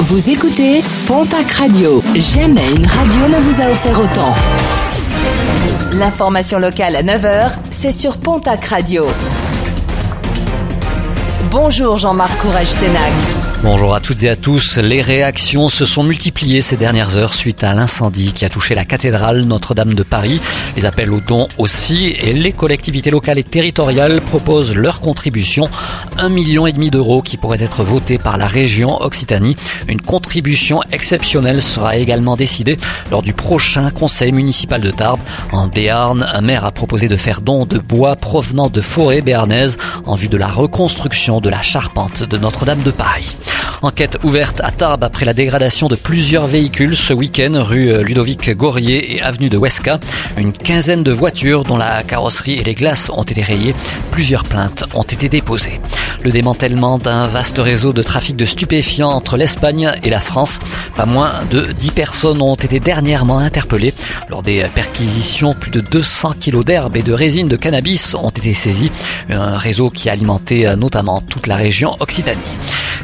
Vous écoutez Pontac Radio. Jamais une radio ne vous a offert autant. L'information locale à 9h, c'est sur Pontac Radio. Bonjour Jean-Marc Courage Sénac. Bonjour à toutes et à tous. Les réactions se sont multipliées ces dernières heures suite à l'incendie qui a touché la cathédrale Notre-Dame de Paris. Les appels aux dons aussi et les collectivités locales et territoriales proposent leur contribution. Un million et demi d'euros qui pourrait être voté par la région Occitanie. Une contribution exceptionnelle sera également décidée lors du prochain conseil municipal de Tarbes. En Béarn, un maire a proposé de faire don de bois provenant de forêts béarnaises en vue de la reconstruction de la charpente de Notre-Dame de Paris. Enquête ouverte à Tarbes après la dégradation de plusieurs véhicules ce week-end rue Ludovic Gorier et avenue de Huesca. Une quinzaine de voitures dont la carrosserie et les glaces ont été rayées. Plusieurs plaintes ont été déposées. Le démantèlement d'un vaste réseau de trafic de stupéfiants entre l'Espagne et la France. Pas moins de 10 personnes ont été dernièrement interpellées. Lors des perquisitions, plus de 200 kilos d'herbe et de résine de cannabis ont été saisis. Un réseau qui alimentait notamment toute la région Occitanie.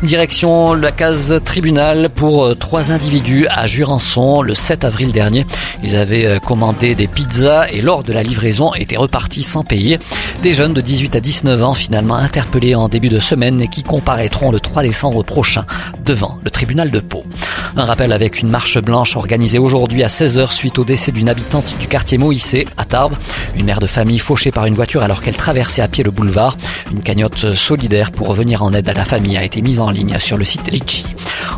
Direction la case tribunal pour euh, trois individus à Jurançon le 7 avril dernier. Ils avaient euh, commandé des pizzas et lors de la livraison étaient repartis sans payer. Des jeunes de 18 à 19 ans finalement interpellés en début de semaine et qui comparaîtront le 3 décembre prochain devant le tribunal de Pau. Un rappel avec une marche blanche organisée aujourd'hui à 16h suite au décès d'une habitante du quartier Moïse à Tarbes. Une mère de famille fauchée par une voiture alors qu'elle traversait à pied le boulevard. Une cagnotte solidaire pour revenir en aide à la famille a été mise en ligne sur le site Litchi.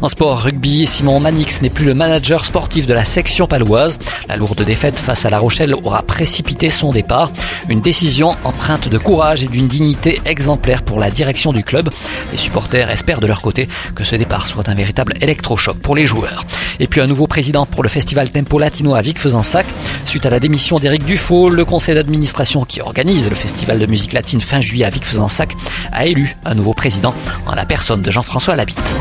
En sport rugby, Simon Manix n'est plus le manager sportif de la section paloise. La lourde défaite face à La Rochelle aura précipité son départ. Une décision empreinte de courage et d'une dignité exemplaire pour la direction du club. Les supporters espèrent de leur côté que ce départ soit un véritable électrochoc pour les joueurs. Et puis un nouveau président pour le festival Tempo Latino à Vic-Fezensac. Suite à la démission d'Éric Dufaux, le conseil d'administration qui organise le festival de musique latine fin juillet à Vic-Fezensac a élu un nouveau président en la personne de Jean-François Labitte.